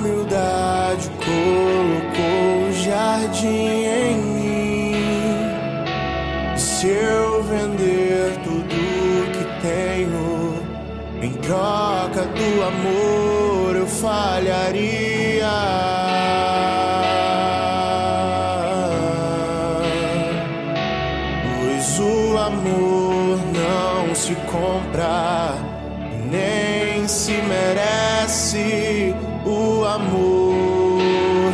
humildade colocou o jardim em mim. Se eu vender tudo que tenho em troca do amor, eu falharia.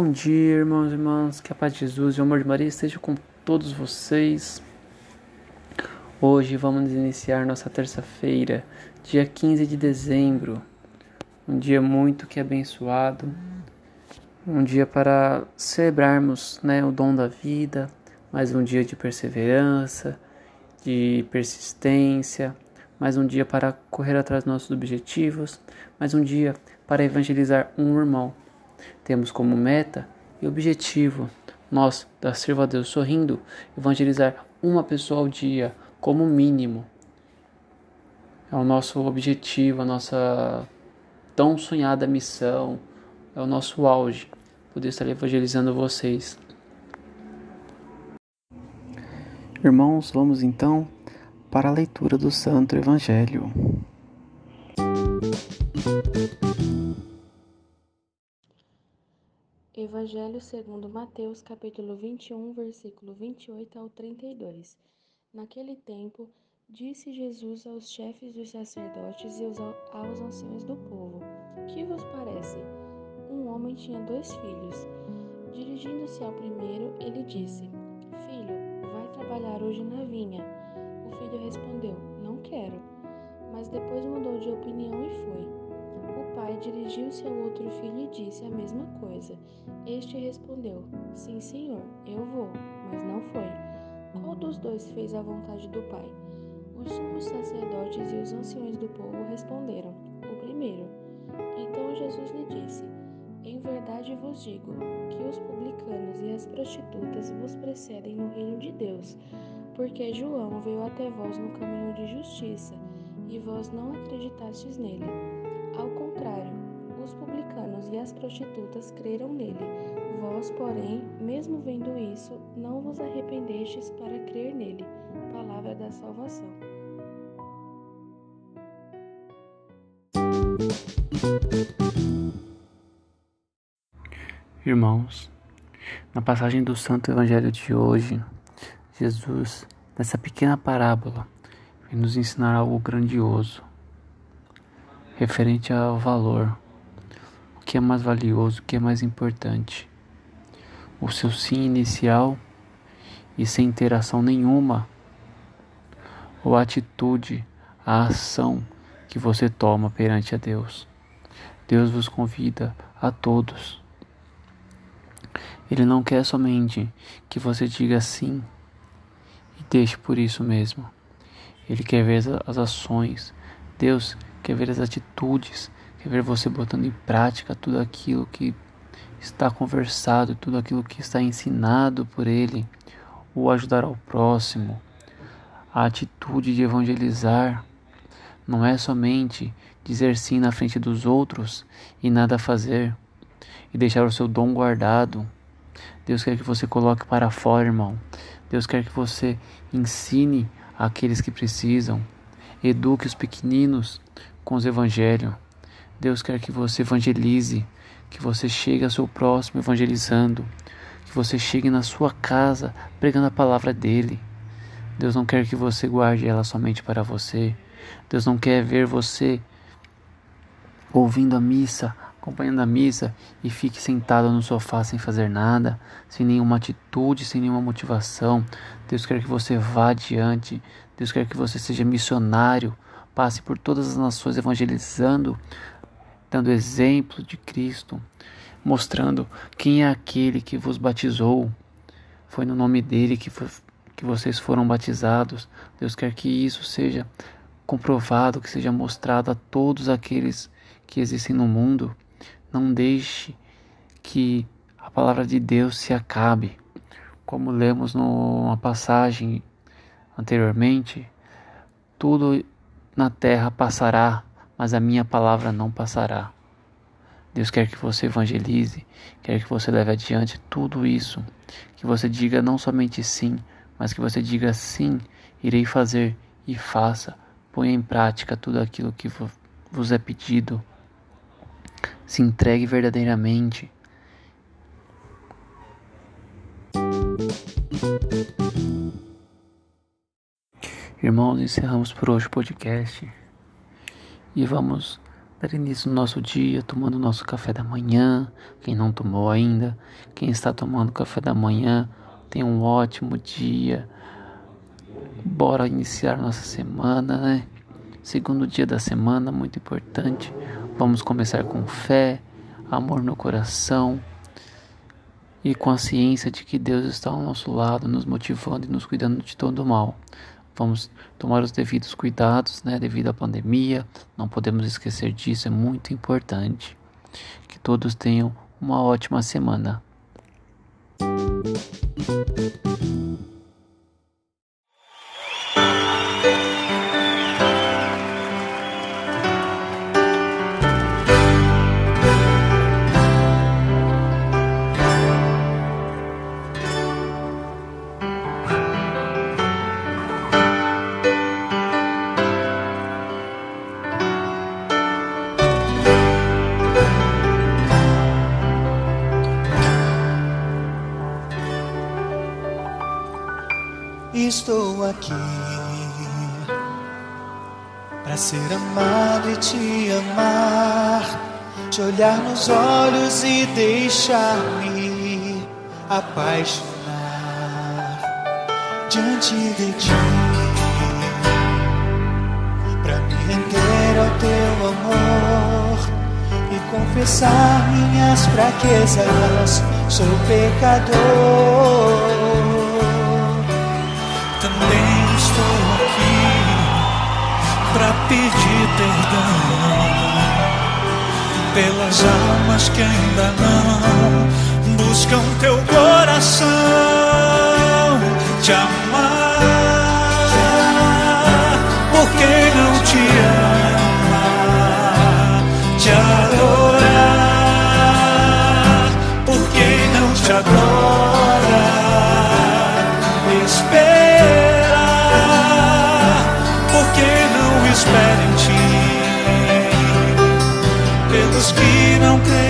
Bom dia, irmãos e irmãs, que a paz de Jesus e o amor de Maria esteja com todos vocês. Hoje vamos iniciar nossa terça-feira, dia 15 de dezembro, um dia muito que abençoado, um dia para celebrarmos né, o dom da vida, mais um dia de perseverança, de persistência, mais um dia para correr atrás dos nossos objetivos, mais um dia para evangelizar um irmão. Temos como meta e objetivo nós, da Sirva a Deus Sorrindo, evangelizar uma pessoa ao dia, como mínimo. É o nosso objetivo, a nossa tão sonhada missão, é o nosso auge, poder estar evangelizando vocês. Irmãos, vamos então para a leitura do Santo Evangelho. Evangelho segundo Mateus, capítulo 21, versículo 28 ao 32. Naquele tempo, disse Jesus aos chefes dos sacerdotes e aos anciãos do povo: Que vos parece? Um homem tinha dois filhos. Dirigindo-se ao primeiro, ele disse: trabalhar hoje na vinha. O filho respondeu: Não quero. Mas depois mudou de opinião e foi. Pai dirigiu-se ao outro filho e disse a mesma coisa. Este respondeu: Sim, senhor, eu vou. Mas não foi. Qual dos dois fez a vontade do pai? Os sumos sacerdotes e os anciões do povo responderam: O primeiro. Então Jesus lhe disse: Em verdade vos digo que os publicanos e as prostitutas vos precedem no reino de Deus, porque João veio até vós no caminho de justiça, e vós não acreditastes nele. Ao contrário, os publicanos e as prostitutas creram nele. Vós, porém, mesmo vendo isso, não vos arrependestes para crer nele. Palavra da salvação. Irmãos, na passagem do Santo Evangelho de hoje, Jesus, nessa pequena parábola, vem nos ensinar algo grandioso, referente ao valor, o que é mais valioso, o que é mais importante. O seu sim inicial e sem interação nenhuma, ou a atitude, a ação que você toma perante a Deus. Deus vos convida a todos ele não quer somente que você diga sim e deixe por isso mesmo. Ele quer ver as ações. Deus quer ver as atitudes, quer ver você botando em prática tudo aquilo que está conversado, tudo aquilo que está ensinado por Ele, o ajudar ao próximo. A atitude de evangelizar não é somente dizer sim na frente dos outros e nada fazer, e deixar o seu dom guardado Deus quer que você coloque para fora, irmão. Deus quer que você ensine aqueles que precisam. Eduque os pequeninos com os evangelhos. Deus quer que você evangelize, que você chegue ao seu próximo evangelizando, que você chegue na sua casa pregando a palavra dele. Deus não quer que você guarde ela somente para você. Deus não quer ver você ouvindo a missa acompanhando a missa e fique sentado no sofá sem fazer nada, sem nenhuma atitude, sem nenhuma motivação. Deus quer que você vá adiante. Deus quer que você seja missionário, passe por todas as nações evangelizando, dando exemplo de Cristo, mostrando quem é aquele que vos batizou. Foi no nome dele que, que vocês foram batizados. Deus quer que isso seja comprovado, que seja mostrado a todos aqueles que existem no mundo. Não deixe que a palavra de Deus se acabe. Como lemos numa passagem anteriormente, tudo na terra passará, mas a minha palavra não passará. Deus quer que você evangelize, quer que você leve adiante tudo isso, que você diga não somente sim, mas que você diga sim, irei fazer e faça, ponha em prática tudo aquilo que vos é pedido se entregue verdadeiramente. Irmãos, encerramos por hoje o podcast e vamos dar início no nosso dia tomando nosso café da manhã. Quem não tomou ainda, quem está tomando café da manhã, tenha um ótimo dia. Bora iniciar nossa semana, né? Segundo dia da semana, muito importante. Vamos começar com fé, amor no coração e com a ciência de que Deus está ao nosso lado, nos motivando e nos cuidando de todo o mal. Vamos tomar os devidos cuidados, né, devido à pandemia. Não podemos esquecer disso, é muito importante. Que todos tenham uma ótima semana. Estou aqui para ser amado e te amar, te olhar nos olhos e deixar-me apaixonar diante de ti, para me render ao teu amor e confessar minhas fraquezas. Sou pecador para pedir perdão pelas almas que ainda não buscam teu coração te amar. todos que não creem.